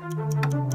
Música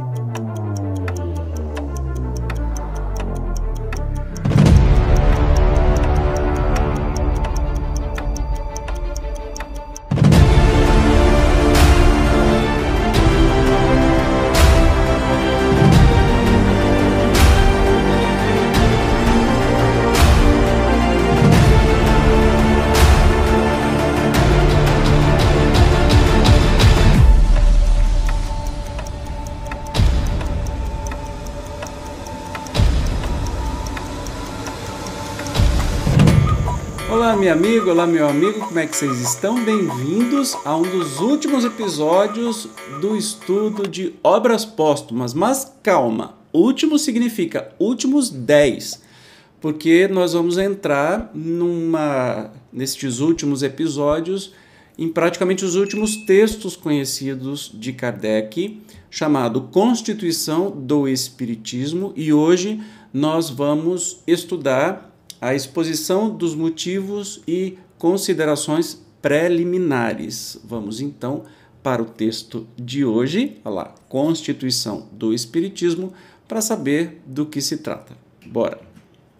Olá, minha amiga, olá, meu amigo, como é que vocês estão? Bem-vindos a um dos últimos episódios do estudo de obras póstumas. Mas calma, último significa últimos 10, porque nós vamos entrar numa nestes últimos episódios em praticamente os últimos textos conhecidos de Kardec, chamado Constituição do Espiritismo, e hoje nós vamos estudar a exposição dos motivos e considerações preliminares. Vamos então para o texto de hoje, lá, Constituição do Espiritismo, para saber do que se trata. Bora!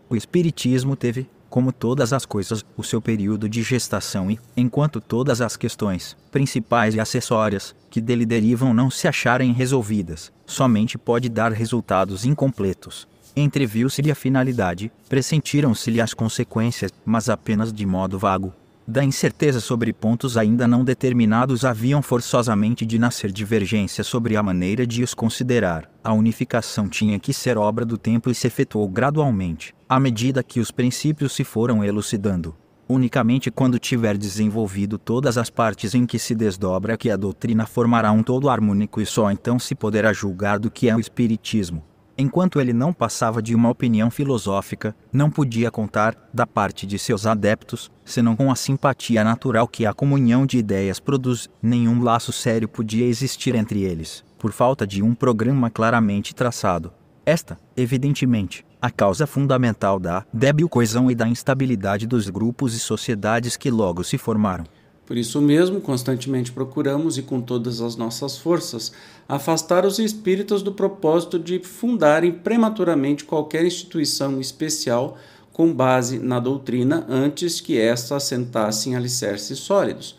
O Espiritismo teve, como todas as coisas, o seu período de gestação e, enquanto todas as questões, principais e acessórias, que dele derivam não se acharem resolvidas, somente pode dar resultados incompletos, Entreviu-se-lhe a finalidade, pressentiram-se-lhe as consequências, mas apenas de modo vago. Da incerteza sobre pontos ainda não determinados haviam forçosamente de nascer divergências sobre a maneira de os considerar. A unificação tinha que ser obra do tempo e se efetuou gradualmente, à medida que os princípios se foram elucidando. Unicamente quando tiver desenvolvido todas as partes em que se desdobra que a doutrina formará um todo harmônico e só então se poderá julgar do que é o Espiritismo. Enquanto ele não passava de uma opinião filosófica, não podia contar, da parte de seus adeptos, senão com a simpatia natural que a comunhão de ideias produz, nenhum laço sério podia existir entre eles, por falta de um programa claramente traçado. Esta, evidentemente, a causa fundamental da débil coesão e da instabilidade dos grupos e sociedades que logo se formaram. Por isso mesmo, constantemente procuramos e com todas as nossas forças afastar os espíritas do propósito de fundarem prematuramente qualquer instituição especial com base na doutrina antes que esta assentasse em alicerces sólidos,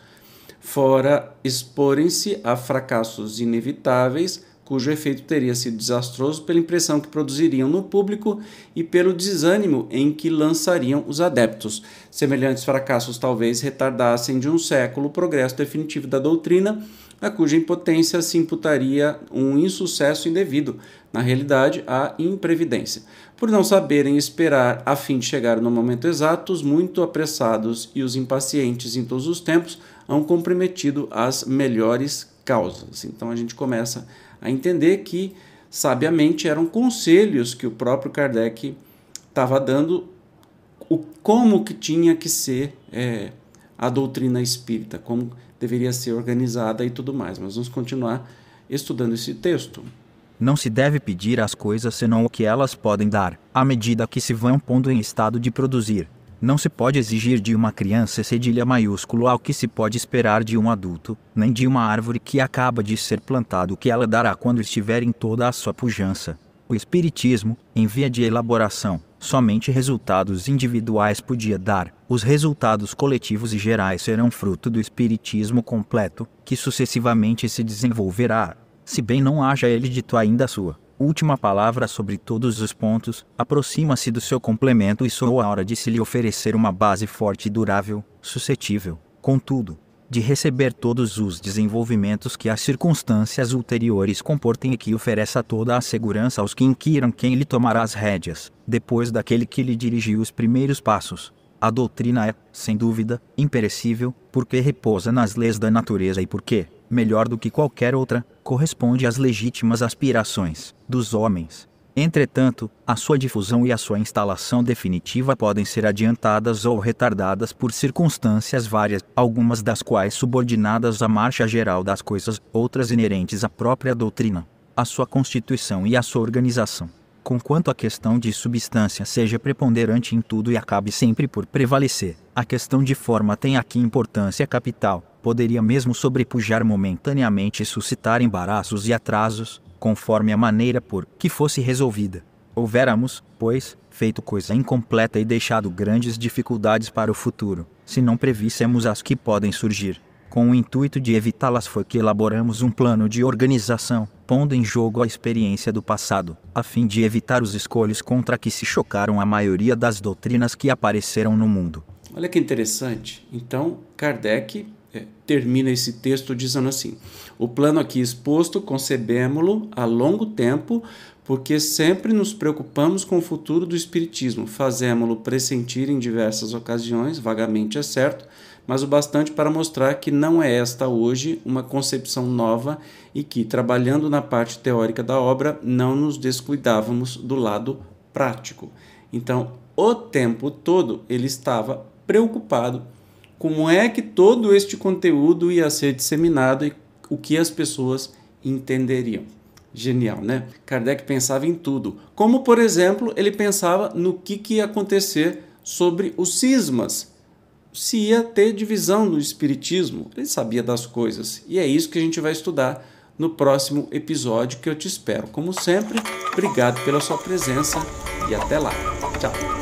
fora exporem-se a fracassos inevitáveis cujo efeito teria sido desastroso pela impressão que produziriam no público e pelo desânimo em que lançariam os adeptos. Semelhantes fracassos talvez retardassem de um século o progresso definitivo da doutrina, a cuja impotência se imputaria um insucesso indevido, na realidade, a imprevidência. Por não saberem esperar a fim de chegar no momento exato, os muito apressados e os impacientes em todos os tempos hão comprometido as melhores causas. Então a gente começa a entender que, sabiamente, eram conselhos que o próprio Kardec estava dando o, como que tinha que ser é, a doutrina espírita, como deveria ser organizada e tudo mais. Mas vamos continuar estudando esse texto. Não se deve pedir às coisas senão o que elas podem dar, à medida que se vão pondo em estado de produzir. Não se pode exigir de uma criança cedilha maiúsculo ao que se pode esperar de um adulto, nem de uma árvore que acaba de ser plantada o que ela dará quando estiver em toda a sua pujança. O Espiritismo, em via de elaboração, somente resultados individuais podia dar, os resultados coletivos e gerais serão fruto do Espiritismo completo, que sucessivamente se desenvolverá, se bem não haja ele dito ainda a sua última palavra sobre todos os pontos, aproxima-se do seu complemento e soou a hora de se lhe oferecer uma base forte e durável, suscetível, contudo, de receber todos os desenvolvimentos que as circunstâncias ulteriores comportem e que ofereça toda a segurança aos que inquiram quem lhe tomará as rédeas, depois daquele que lhe dirigiu os primeiros passos. A doutrina é, sem dúvida, imperecível, porque repousa nas leis da natureza e porque, melhor do que qualquer outra, corresponde às legítimas aspirações dos homens. Entretanto, a sua difusão e a sua instalação definitiva podem ser adiantadas ou retardadas por circunstâncias várias, algumas das quais subordinadas à marcha geral das coisas, outras inerentes à própria doutrina, à sua constituição e à sua organização. Conquanto a questão de substância seja preponderante em tudo e acabe sempre por prevalecer, a questão de forma tem aqui importância capital, poderia mesmo sobrepujar momentaneamente e suscitar embaraços e atrasos, conforme a maneira por que fosse resolvida. Houvéramos, pois, feito coisa incompleta e deixado grandes dificuldades para o futuro, se não prevíssemos as que podem surgir. Com o intuito de evitá-las foi que elaboramos um plano de organização, pondo em jogo a experiência do passado, a fim de evitar os escolhos contra que se chocaram a maioria das doutrinas que apareceram no mundo. Olha que interessante. Então, Kardec é, termina esse texto dizendo assim: O plano aqui exposto concebemos-lo a longo tempo, porque sempre nos preocupamos com o futuro do Espiritismo, fazemos-lo pressentir em diversas ocasiões, vagamente é certo, mas o bastante para mostrar que não é esta hoje uma concepção nova e que, trabalhando na parte teórica da obra, não nos descuidávamos do lado prático. Então, o tempo todo ele estava preocupado como é que todo este conteúdo ia ser disseminado e o que as pessoas entenderiam. Genial, né? Kardec pensava em tudo. Como, por exemplo, ele pensava no que, que ia acontecer sobre os cismas. Se ia ter divisão no Espiritismo. Ele sabia das coisas. E é isso que a gente vai estudar no próximo episódio que eu te espero. Como sempre, obrigado pela sua presença e até lá. Tchau.